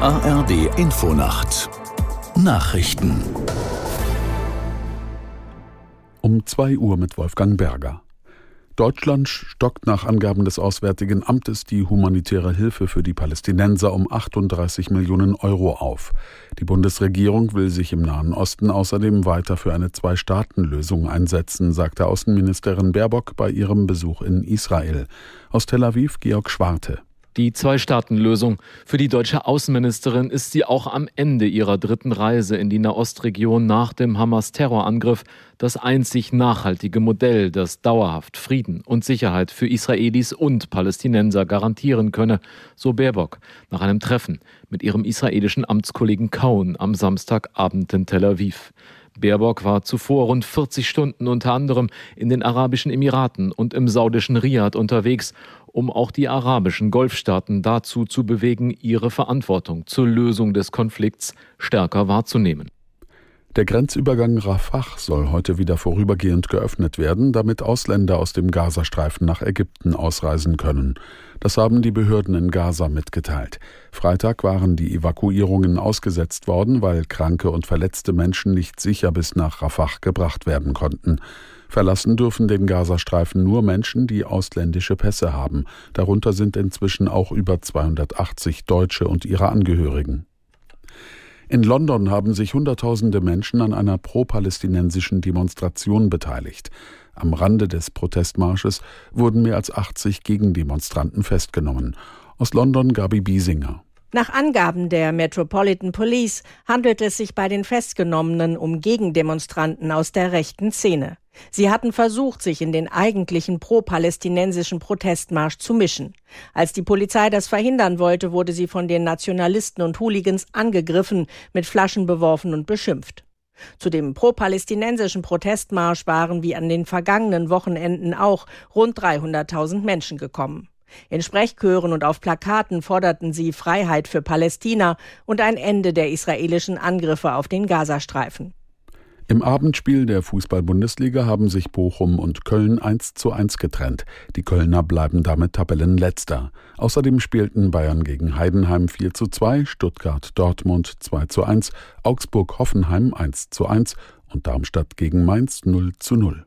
ARD Infonacht Nachrichten um 2 Uhr mit Wolfgang Berger. Deutschland stockt nach Angaben des Auswärtigen Amtes die humanitäre Hilfe für die Palästinenser um 38 Millionen Euro auf. Die Bundesregierung will sich im Nahen Osten außerdem weiter für eine Zwei-Staaten-Lösung einsetzen, sagte Außenministerin Baerbock bei ihrem Besuch in Israel. Aus Tel Aviv Georg Schwarte. Die Zwei-Staaten-Lösung. Für die deutsche Außenministerin ist sie auch am Ende ihrer dritten Reise in die Nahostregion nach dem Hamas-Terrorangriff das einzig nachhaltige Modell, das dauerhaft Frieden und Sicherheit für Israelis und Palästinenser garantieren könne, so Baerbock nach einem Treffen mit ihrem israelischen Amtskollegen Kaun am Samstagabend in Tel Aviv. Baerbock war zuvor rund 40 Stunden unter anderem in den Arabischen Emiraten und im saudischen Riyadh unterwegs, um auch die arabischen Golfstaaten dazu zu bewegen, ihre Verantwortung zur Lösung des Konflikts stärker wahrzunehmen. Der Grenzübergang Rafah soll heute wieder vorübergehend geöffnet werden, damit Ausländer aus dem Gazastreifen nach Ägypten ausreisen können. Das haben die Behörden in Gaza mitgeteilt. Freitag waren die Evakuierungen ausgesetzt worden, weil kranke und verletzte Menschen nicht sicher bis nach Rafah gebracht werden konnten. Verlassen dürfen den Gazastreifen nur Menschen, die ausländische Pässe haben. Darunter sind inzwischen auch über 280 Deutsche und ihre Angehörigen. In London haben sich Hunderttausende Menschen an einer pro-palästinensischen Demonstration beteiligt. Am Rande des Protestmarsches wurden mehr als 80 Gegendemonstranten festgenommen. Aus London Gabi Biesinger. Nach Angaben der Metropolitan Police handelt es sich bei den Festgenommenen um Gegendemonstranten aus der rechten Szene. Sie hatten versucht, sich in den eigentlichen pro-palästinensischen Protestmarsch zu mischen. Als die Polizei das verhindern wollte, wurde sie von den Nationalisten und Hooligans angegriffen, mit Flaschen beworfen und beschimpft. Zu dem pro-palästinensischen Protestmarsch waren wie an den vergangenen Wochenenden auch rund 300.000 Menschen gekommen. In Sprechchören und auf Plakaten forderten sie Freiheit für Palästina und ein Ende der israelischen Angriffe auf den Gazastreifen. Im Abendspiel der Fußball-Bundesliga haben sich Bochum und Köln 1 zu 1 getrennt. Die Kölner bleiben damit Tabellenletzter. Außerdem spielten Bayern gegen Heidenheim 4 zu 2, Stuttgart Dortmund 2 zu 1, Augsburg Hoffenheim 1 zu 1 und Darmstadt gegen Mainz 0 zu 0.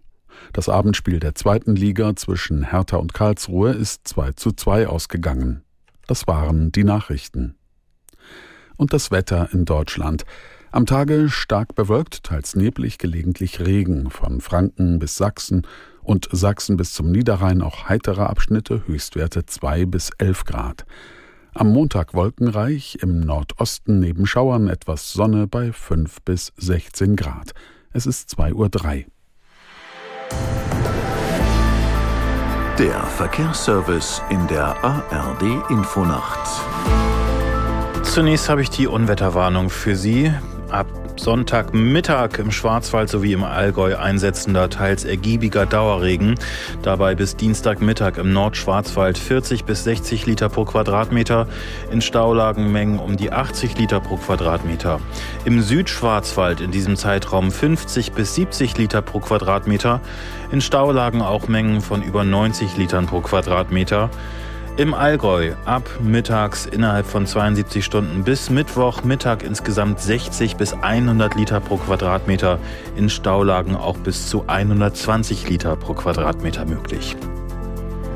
Das Abendspiel der zweiten Liga zwischen Hertha und Karlsruhe ist 2 zu 2 ausgegangen. Das waren die Nachrichten. Und das Wetter in Deutschland. Am Tage stark bewölkt, teils neblig, gelegentlich Regen, von Franken bis Sachsen und Sachsen bis zum Niederrhein auch heitere Abschnitte, Höchstwerte 2 bis 11 Grad. Am Montag wolkenreich, im Nordosten neben Schauern etwas Sonne bei 5 bis 16 Grad. Es ist 2.03 Uhr. Der Verkehrsservice in der ARD Infonacht. Zunächst habe ich die Unwetterwarnung für Sie ab Sonntagmittag im Schwarzwald sowie im Allgäu einsetzender, teils ergiebiger Dauerregen. Dabei bis Dienstagmittag im Nordschwarzwald 40 bis 60 Liter pro Quadratmeter, in Staulagenmengen um die 80 Liter pro Quadratmeter. Im Südschwarzwald in diesem Zeitraum 50 bis 70 Liter pro Quadratmeter, in Staulagen auch Mengen von über 90 Litern pro Quadratmeter. Im Allgäu ab mittags innerhalb von 72 Stunden bis Mittwoch Mittag insgesamt 60 bis 100 Liter pro Quadratmeter, in Staulagen auch bis zu 120 Liter pro Quadratmeter möglich.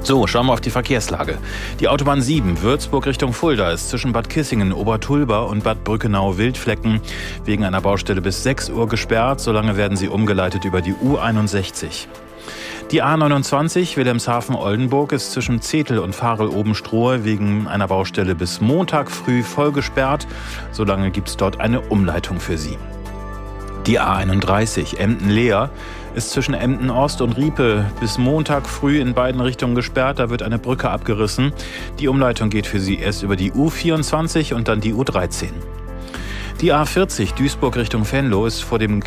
So, schauen wir auf die Verkehrslage. Die Autobahn 7 Würzburg Richtung Fulda ist zwischen Bad Kissingen, Obertulba und Bad Brückenau Wildflecken wegen einer Baustelle bis 6 Uhr gesperrt. Solange werden sie umgeleitet über die U61. Die A29 Wilhelmshaven-Oldenburg ist zwischen Zetel und Farel-Obenstrohe wegen einer Baustelle bis Montag früh voll gesperrt. Solange gibt es dort eine Umleitung für Sie. Die A31 Emden-Leer ist zwischen Emden Ost und Riepe bis Montag früh in beiden Richtungen gesperrt. Da wird eine Brücke abgerissen. Die Umleitung geht für Sie erst über die U24 und dann die U13. Die A40 Duisburg Richtung Venlo ist vor dem